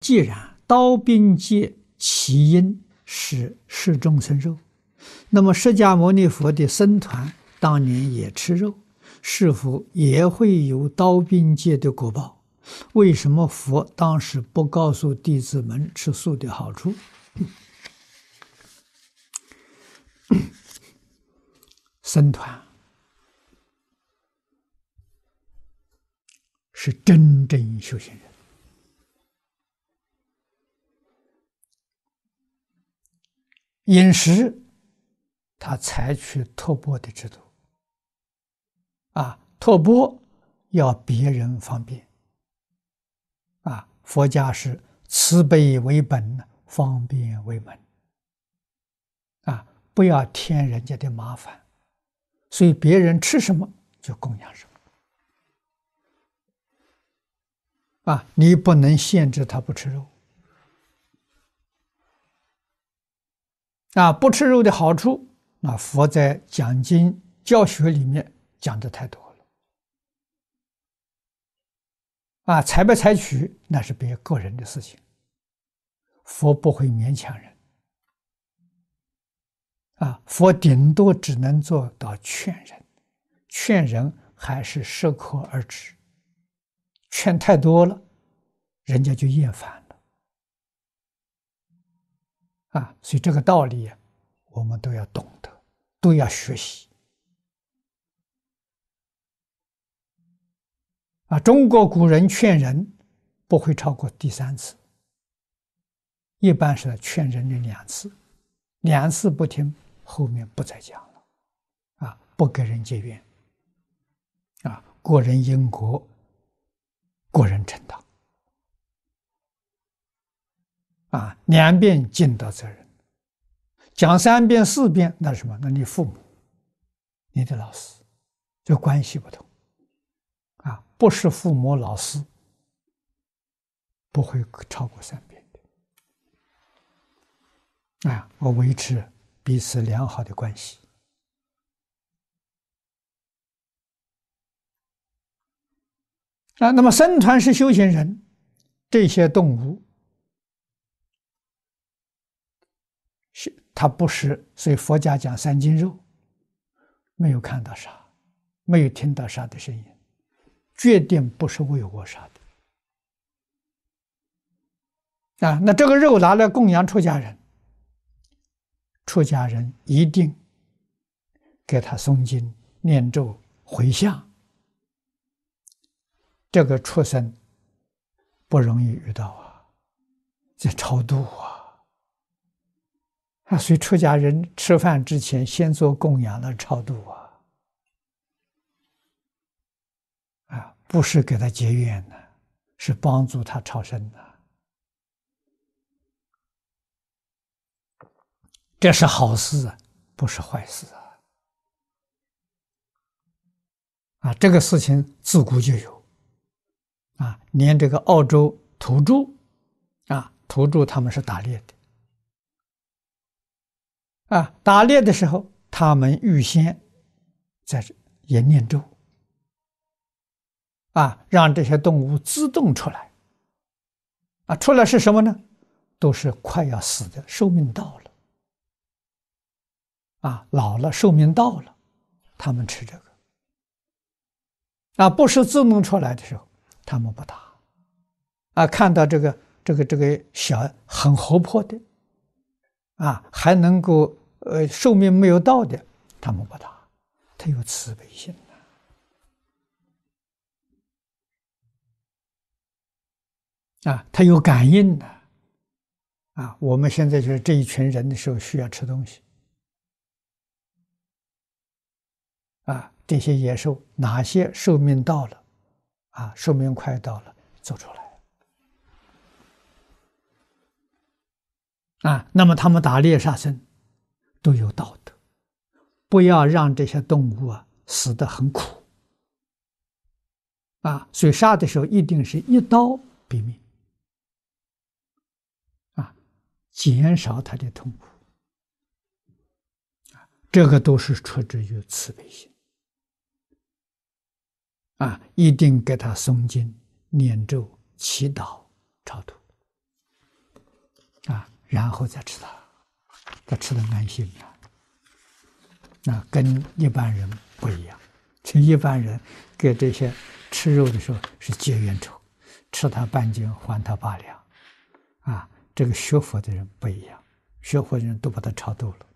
既然刀兵劫起因是食众生肉，那么释迦牟尼佛的僧团当年也吃肉，是否也会有刀兵劫的果报？为什么佛当时不告诉弟子们吃素的好处？僧团是真正修行人，饮食他采取托钵的制度，啊，托钵要别人方便，啊，佛家是慈悲为本，方便为门，啊，不要添人家的麻烦。所以别人吃什么就供养什么，啊，你不能限制他不吃肉，啊，不吃肉的好处，那佛在讲经教学里面讲的太多了，啊，采不采取那是别个人的事情，佛不会勉强人。啊，佛顶多只能做到劝人，劝人还是适可而止，劝太多了，人家就厌烦了。啊，所以这个道理啊，我们都要懂得，都要学习。啊，中国古人劝人不会超过第三次，一般是劝人的两次，两次不听。后面不再讲了，啊，不跟人结怨，啊，过人因果，过人承啊，两遍尽到责任，讲三遍四遍那什么？那你父母，你的老师，这关系不同，啊，不是父母老师，不会超过三遍的，啊，我维持。彼此良好的关系啊，那么僧团是修行人，这些动物是他不是，所以佛家讲三斤肉，没有看到杀，没有听到杀的声音，决定不是为我杀的啊。那这个肉拿来供养出家人。出家人一定给他诵经、念咒、回向，这个畜生不容易遇到啊，在超度啊，啊，所以出家人吃饭之前先做供养了超度啊，啊，不是给他结怨的，是帮助他超生的。这是好事啊，不是坏事啊！啊，这个事情自古就有，啊，连这个澳洲土著，啊，土著他们是打猎的，啊，打猎的时候，他们预先在这也念咒，啊，让这些动物自动出来，啊，出来是什么呢？都是快要死的，寿命到了。啊，老了寿命到了，他们吃这个。啊，不是自动出来的时候，他们不打。啊，看到这个这个这个小很活泼的，啊，还能够呃寿命没有到的，他们不打。他有慈悲心，啊，他有感应的，啊，我们现在就是这一群人的时候需要吃东西。啊，这些野兽哪些寿命到了，啊，寿命快到了，走出来，啊，那么他们打猎杀生都有道德，不要让这些动物啊死得很苦，啊，所以杀的时候一定是一刀毙命，啊，减少他的痛苦，啊，这个都是出自于慈悲心。啊，一定给他诵经、念咒、祈祷、超度，啊然后再吃它，他吃的安心啊。那跟一般人不一样，其实一般人给这些吃肉的时候是结冤仇，吃他半斤还他八两，啊，这个学佛的人不一样，学佛的人都把它超度了。